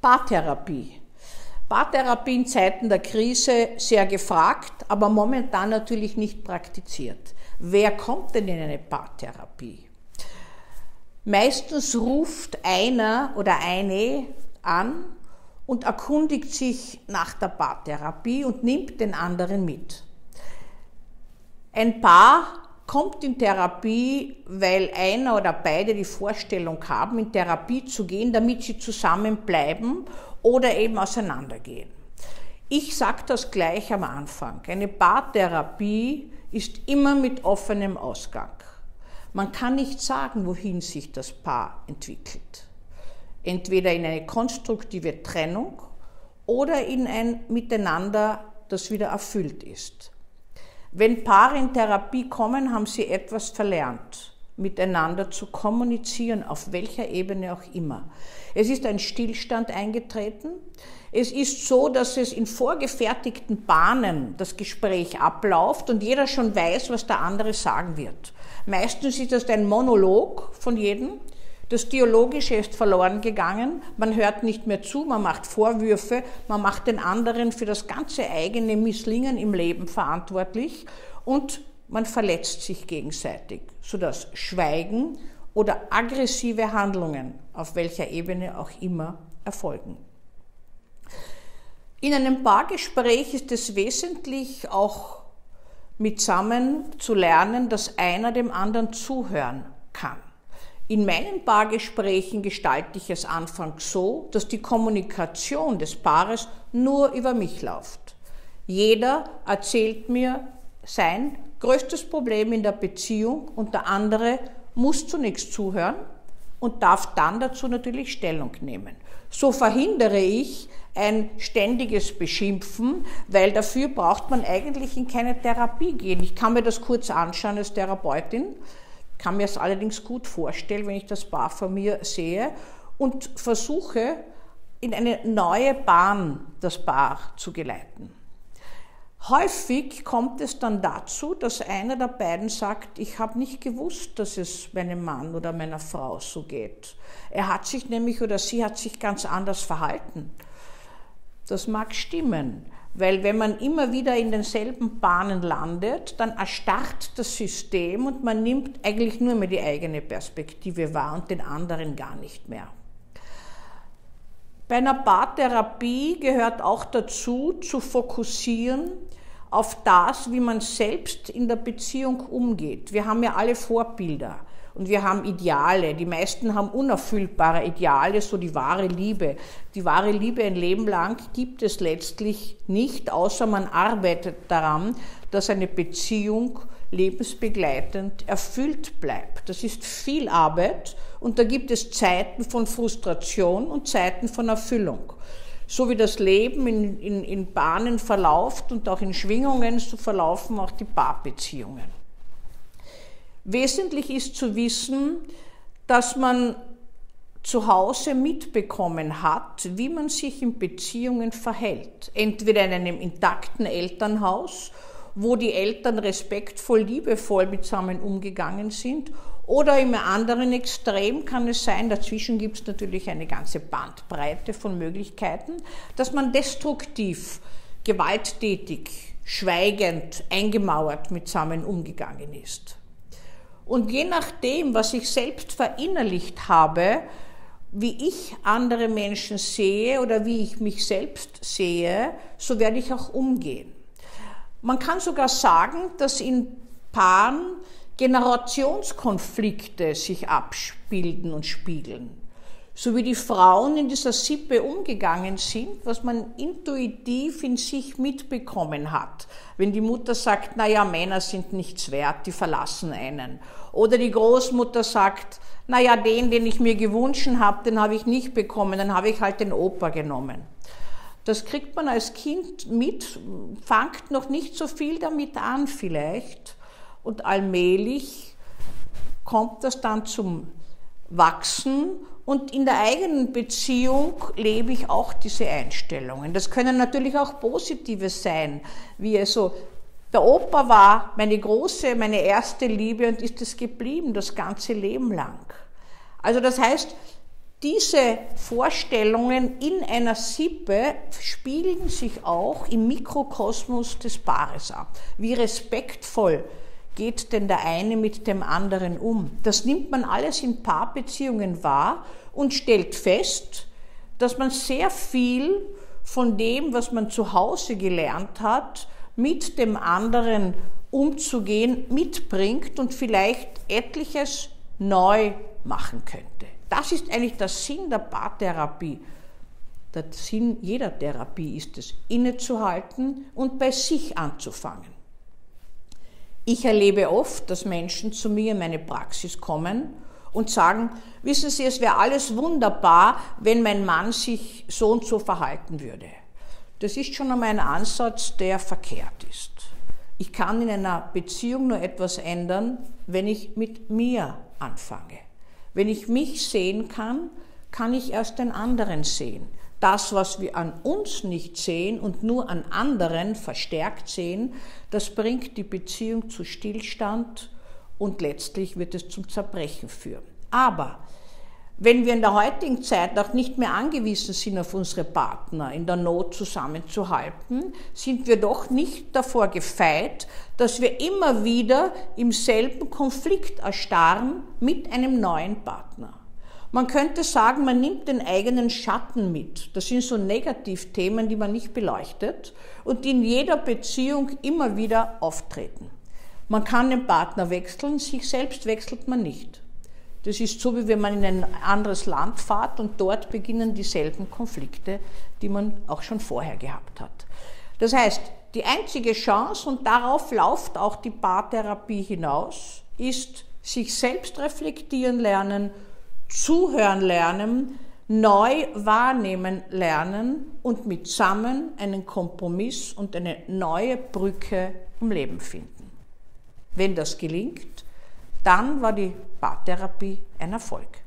Paartherapie. Paartherapie in Zeiten der Krise sehr gefragt, aber momentan natürlich nicht praktiziert. Wer kommt denn in eine Paartherapie? Meistens ruft einer oder eine an und erkundigt sich nach der Paartherapie und nimmt den anderen mit. Ein Paar kommt in Therapie, weil einer oder beide die Vorstellung haben, in Therapie zu gehen, damit sie zusammenbleiben oder eben auseinandergehen. Ich sage das gleich am Anfang. Eine Paartherapie ist immer mit offenem Ausgang. Man kann nicht sagen, wohin sich das Paar entwickelt. Entweder in eine konstruktive Trennung oder in ein Miteinander, das wieder erfüllt ist. Wenn Paare in Therapie kommen, haben sie etwas verlernt, miteinander zu kommunizieren, auf welcher Ebene auch immer. Es ist ein Stillstand eingetreten. Es ist so, dass es in vorgefertigten Bahnen das Gespräch abläuft und jeder schon weiß, was der andere sagen wird. Meistens ist das ein Monolog von jedem. Das Dialogische ist verloren gegangen. Man hört nicht mehr zu, man macht Vorwürfe, man macht den anderen für das ganze eigene Misslingen im Leben verantwortlich und man verletzt sich gegenseitig, sodass Schweigen oder aggressive Handlungen auf welcher Ebene auch immer erfolgen. In einem Paargespräch ist es wesentlich auch mitsammen zu lernen, dass einer dem anderen zuhören kann. In meinen Paargesprächen gestalte ich es anfangs so, dass die Kommunikation des Paares nur über mich läuft. Jeder erzählt mir sein größtes Problem in der Beziehung und der andere muss zunächst zuhören und darf dann dazu natürlich Stellung nehmen. So verhindere ich ein ständiges Beschimpfen, weil dafür braucht man eigentlich in keine Therapie gehen. Ich kann mir das kurz anschauen als Therapeutin, kann mir es allerdings gut vorstellen, wenn ich das Paar von mir sehe und versuche in eine neue Bahn das Paar zu geleiten. Häufig kommt es dann dazu, dass einer der beiden sagt, ich habe nicht gewusst, dass es meinem Mann oder meiner Frau so geht. Er hat sich nämlich oder sie hat sich ganz anders verhalten. Das mag stimmen, weil wenn man immer wieder in denselben Bahnen landet, dann erstarrt das System und man nimmt eigentlich nur mehr die eigene Perspektive wahr und den anderen gar nicht mehr. Bei einer Paartherapie gehört auch dazu, zu fokussieren auf das, wie man selbst in der Beziehung umgeht. Wir haben ja alle Vorbilder und wir haben Ideale. Die meisten haben unerfüllbare Ideale, so die wahre Liebe. Die wahre Liebe ein Leben lang gibt es letztlich nicht, außer man arbeitet daran, dass eine Beziehung lebensbegleitend erfüllt bleibt. Das ist viel Arbeit und da gibt es Zeiten von Frustration und Zeiten von Erfüllung. So wie das Leben in, in, in Bahnen verläuft und auch in Schwingungen, so verlaufen auch die Paarbeziehungen. Wesentlich ist zu wissen, dass man zu Hause mitbekommen hat, wie man sich in Beziehungen verhält. Entweder in einem intakten Elternhaus, wo die Eltern respektvoll, liebevoll mitsammen umgegangen sind, oder im anderen Extrem kann es sein, dazwischen gibt es natürlich eine ganze Bandbreite von Möglichkeiten, dass man destruktiv, gewalttätig, schweigend, eingemauert mitsammen umgegangen ist. Und je nachdem, was ich selbst verinnerlicht habe, wie ich andere Menschen sehe oder wie ich mich selbst sehe, so werde ich auch umgehen. Man kann sogar sagen, dass in Paaren Generationskonflikte sich abbilden und spiegeln. So wie die Frauen in dieser Sippe umgegangen sind, was man intuitiv in sich mitbekommen hat. Wenn die Mutter sagt, na ja, Männer sind nichts wert, die verlassen einen. Oder die Großmutter sagt, na ja, den, den ich mir gewünscht habe, den habe ich nicht bekommen, dann habe ich halt den Opa genommen. Das kriegt man als Kind mit, fangt noch nicht so viel damit an vielleicht und allmählich kommt das dann zum Wachsen und in der eigenen Beziehung lebe ich auch diese Einstellungen. Das können natürlich auch positive sein, wie also der Opa war meine große, meine erste Liebe und ist es geblieben das ganze Leben lang. Also das heißt, Diese Vorstellungen in einer Sippe spiegeln sich auch im Mikrokosmos des Paares ab. Wie respektvoll geht denn der eine mit dem anderen um? Das nimmt man alles in Paarbeziehungen wahr und stellt fest, dass man sehr viel von dem, was man zu Hause gelernt hat, mit dem anderen umzugehen, mitbringt und vielleicht etliches neu machen könnte. Das ist eigentlich der Sinn der Paartherapie. Der Sinn jeder Therapie ist es, innezuhalten und bei sich anzufangen. Ich erlebe oft, dass Menschen zu mir in meine Praxis kommen und sagen, wissen Sie, es wäre alles wunderbar, wenn mein Mann sich so und so verhalten würde. Das ist schon einmal ein Ansatz, der verkehrt ist. Ich kann in einer Beziehung nur etwas ändern, wenn ich mit mir anfange. Wenn ich mich sehen kann, kann ich erst den anderen sehen. Das, was wir an uns nicht sehen und nur an anderen verstärkt sehen, das bringt die Beziehung zu Stillstand und letztlich wird es zum Zerbrechen führen. Aber wenn wir in der heutigen Zeit auch nicht mehr angewiesen sind auf unsere Partner, in der Not zusammenzuhalten, sind wir doch nicht davor gefeit, dass wir immer wieder im selben Konflikt erstarren mit einem neuen Partner. Man könnte sagen, man nimmt den eigenen Schatten mit. Das sind so Negativthemen, die man nicht beleuchtet und die in jeder Beziehung immer wieder auftreten. Man kann den Partner wechseln, sich selbst wechselt man nicht. Das ist so, wie wenn man in ein anderes Land fährt und dort beginnen dieselben Konflikte, die man auch schon vorher gehabt hat. Das heißt, die einzige Chance, und darauf läuft auch die Paartherapie hinaus, ist sich selbst reflektieren lernen, zuhören lernen, neu wahrnehmen lernen und mitsammen einen Kompromiss und eine neue Brücke im Leben finden. Wenn das gelingt, dann war die Paartherapie ein Erfolg.